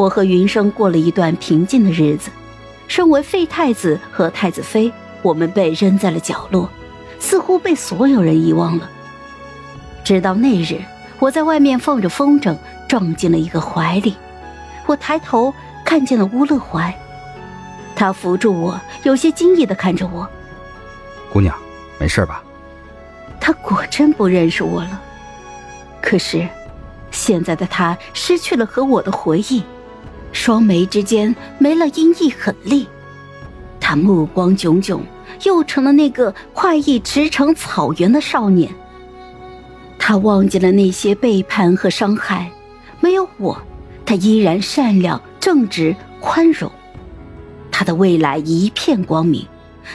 我和云生过了一段平静的日子。身为废太子和太子妃，我们被扔在了角落，似乎被所有人遗忘了。直到那日，我在外面放着风筝，撞进了一个怀里。我抬头看见了乌勒怀，他扶住我，有些惊异的看着我：“姑娘，没事吧？”他果真不认识我了。可是，现在的他失去了和我的回忆。双眉之间没了阴翳狠厉，他目光炯炯，又成了那个快意驰骋草原的少年。他忘记了那些背叛和伤害，没有我，他依然善良、正直、宽容。他的未来一片光明，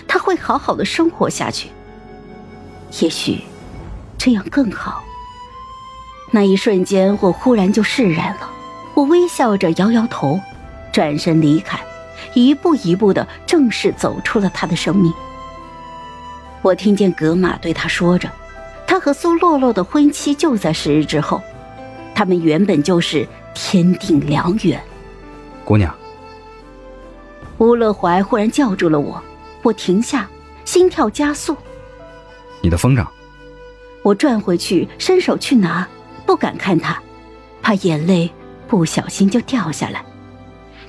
他会好好的生活下去。也许，这样更好。那一瞬间，我忽然就释然了。我微笑着摇摇头，转身离开，一步一步的正式走出了他的生命。我听见格玛对他说着：“他和苏洛洛的婚期就在十日之后，他们原本就是天定良缘。”姑娘，乌乐怀忽然叫住了我，我停下，心跳加速。你的风筝。我转回去，伸手去拿，不敢看他，怕眼泪。不小心就掉下来，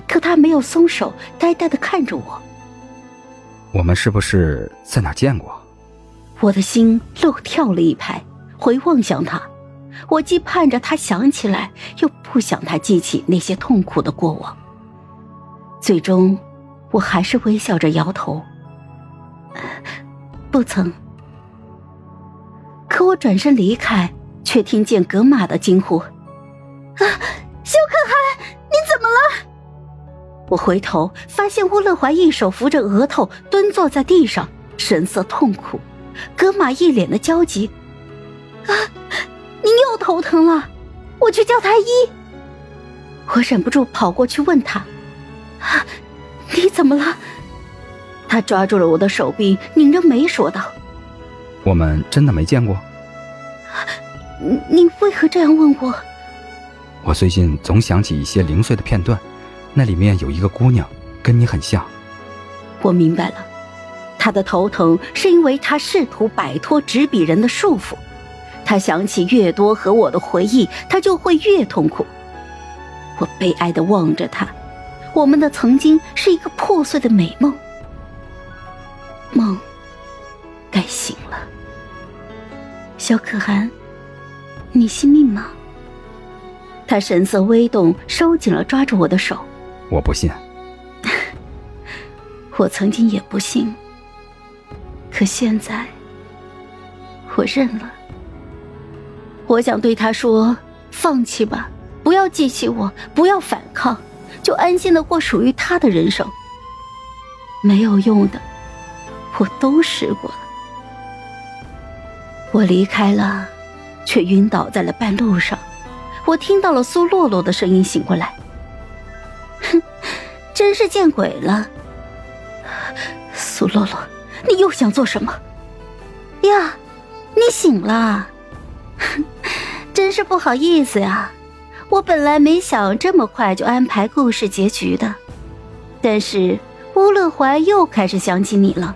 可他没有松手，呆呆的看着我。我们是不是在哪见过？我的心漏跳了一拍，回望向他，我既盼着他想起来，又不想他记起那些痛苦的过往。最终，我还是微笑着摇头，不曾。可我转身离开，却听见格玛的惊呼：“我回头发现乌勒怀一手扶着额头，蹲坐在地上，神色痛苦。格玛一脸的焦急。啊，您又头疼了，我去叫太医。我忍不住跑过去问他：“啊，你怎么了？”他抓住了我的手臂，拧着眉说道：“我们真的没见过。”你为何这样问我？我最近总想起一些零碎的片段，那里面有一个姑娘，跟你很像。我明白了，他的头疼是因为他试图摆脱执笔人的束缚，他想起越多和我的回忆，他就会越痛苦。我悲哀的望着他，我们的曾经是一个破碎的美梦，梦该醒了。小可汗，你信命吗？他神色微动，收紧了抓住我的手。我不信。我曾经也不信，可现在我认了。我想对他说：“放弃吧，不要记起我，不要反抗，就安心的过属于他的人生。”没有用的，我都试过了。我离开了，却晕倒在了半路上。我听到了苏洛洛的声音，醒过来。真是见鬼了！苏洛洛，你又想做什么？呀，你醒了！真是不好意思呀，我本来没想这么快就安排故事结局的，但是乌勒怀又开始想起你了，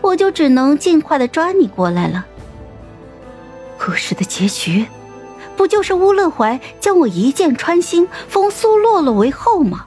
我就只能尽快的抓你过来了。故事的结局。不就是乌勒怀将我一箭穿心，封苏洛洛为后吗？